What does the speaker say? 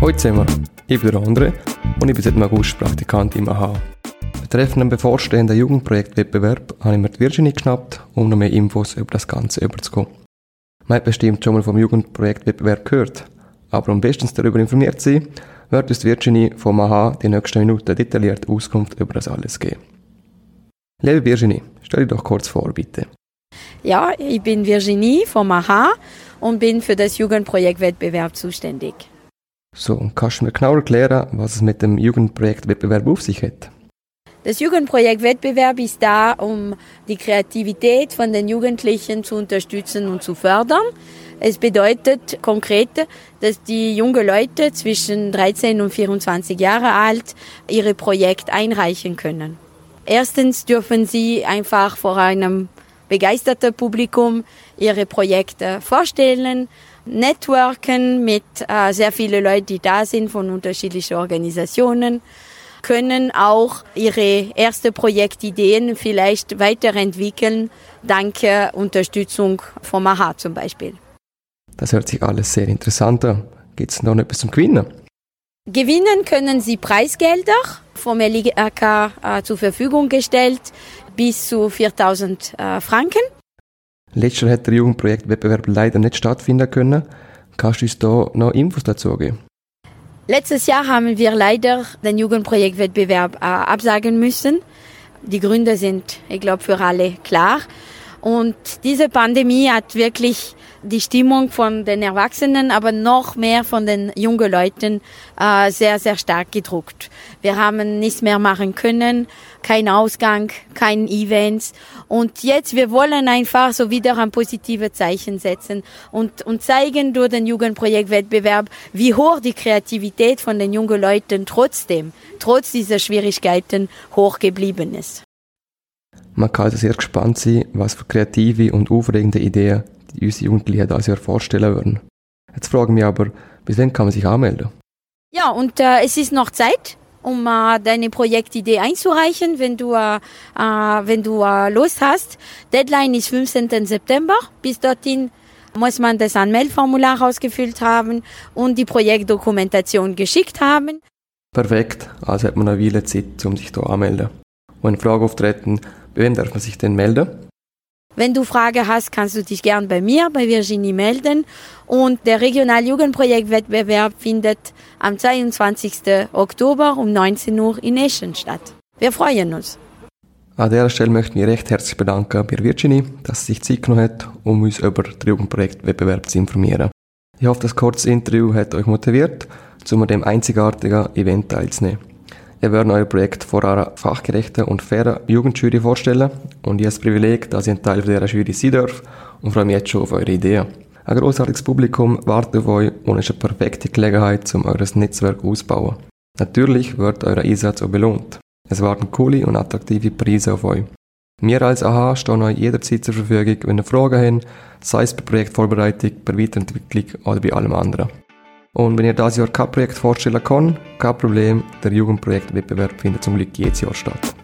Hallo zusammen, ich bin der André und ich bin seit August Praktikant im AHA. Betreffend den bevorstehenden Jugendprojektwettbewerb habe ich mir die Virginie geschnappt, um noch mehr Infos über das Ganze überzukommen. Man hat bestimmt schon mal vom Jugendprojektwettbewerb gehört, aber um bestens darüber informiert zu sein, wird uns Virginie vom AHA die nächsten Minuten detailliert Auskunft über das alles geben. Liebe Virginie, stell dich doch kurz vor, bitte. Ja, ich bin Virginie vom AHA und bin für das Jugendprojektwettbewerb zuständig. So, und kannst du mir genau erklären, was es mit dem Jugendprojektwettbewerb auf sich hat? Das Jugendprojektwettbewerb ist da, um die Kreativität von den Jugendlichen zu unterstützen und zu fördern. Es bedeutet konkret, dass die jungen Leute zwischen 13 und 24 Jahre alt ihre Projekte einreichen können. Erstens dürfen sie einfach vor einem begeisterten Publikum ihre Projekte vorstellen, networken mit äh, sehr vielen Leuten, die da sind von unterschiedlichen Organisationen, können auch ihre erste Projektideen vielleicht weiterentwickeln, dank Unterstützung vom AHA zum Beispiel. Das hört sich alles sehr interessant an. Gibt es noch etwas zum Gewinnen? Gewinnen können Sie Preisgelder vom LIAK äh, zur Verfügung gestellt, bis zu 4000 äh, Franken. Letztes Jahr hat der Jugendprojektwettbewerb leider nicht stattfinden können. Kannst du uns da noch Infos dazu geben? Letztes Jahr haben wir leider den Jugendprojektwettbewerb äh, absagen müssen. Die Gründe sind, ich glaube, für alle klar. Und diese Pandemie hat wirklich die Stimmung von den Erwachsenen, aber noch mehr von den jungen Leuten äh, sehr, sehr stark gedruckt. Wir haben nichts mehr machen können, kein Ausgang, kein Events. Und jetzt, wir wollen einfach so wieder ein positives Zeichen setzen und, und zeigen durch den Jugendprojektwettbewerb, wie hoch die Kreativität von den jungen Leuten trotzdem, trotz dieser Schwierigkeiten, hoch geblieben ist. Man kann also sehr gespannt sein, was für kreative und aufregende Ideen die unsere Jugendlichen dieses Jahr vorstellen würden. Jetzt frage ich mich aber, bis wann kann man sich anmelden? Ja, und äh, es ist noch Zeit, um äh, deine Projektidee einzureichen, wenn du, äh, äh wenn du äh, Lust hast. Deadline ist 15. September. Bis dorthin muss man das Anmeldformular ausgefüllt haben und die Projektdokumentation geschickt haben. Perfekt, also hat man eine Weile Zeit, um sich da anzumelden. Und eine Frage auftreten, bei wem darf man sich denn melden? Wenn du Frage hast, kannst du dich gern bei mir, bei Virginie melden. Und der Regionaljugendprojektwettbewerb findet am 22. Oktober um 19 Uhr in Eschen statt. Wir freuen uns. An dieser Stelle möchten wir recht herzlich bedanken bei Virginie, dass sie sich Zeit genommen hat, um uns über den Jugendprojektwettbewerb zu informieren. Ich hoffe, das kurze Interview hat euch motiviert, um an dem einzigartigen Event teilzunehmen. Wir werden euer Projekt vor einer fachgerechten und fairen Jugendjury vorstellen und ich habe das Privileg, dass ich ein Teil dieser Jury sein darf und freue mich jetzt schon auf eure Ideen. Ein großartiges Publikum wartet auf euch und ist eine perfekte Gelegenheit, um eures Netzwerk auszubauen. Natürlich wird euer Einsatz auch belohnt. Es warten coole und attraktive Preise auf euch. Wir als AHA stehen euch jederzeit zur Verfügung, wenn ihr Fragen habt, sei es bei Projektvorbereitung, bei Weiterentwicklung oder bei allem anderen. Und wenn ihr das Jahr kein Projekt vorstellen kann, kein Problem, der Jugendprojektwettbewerb findet zum Glück jedes Jahr statt.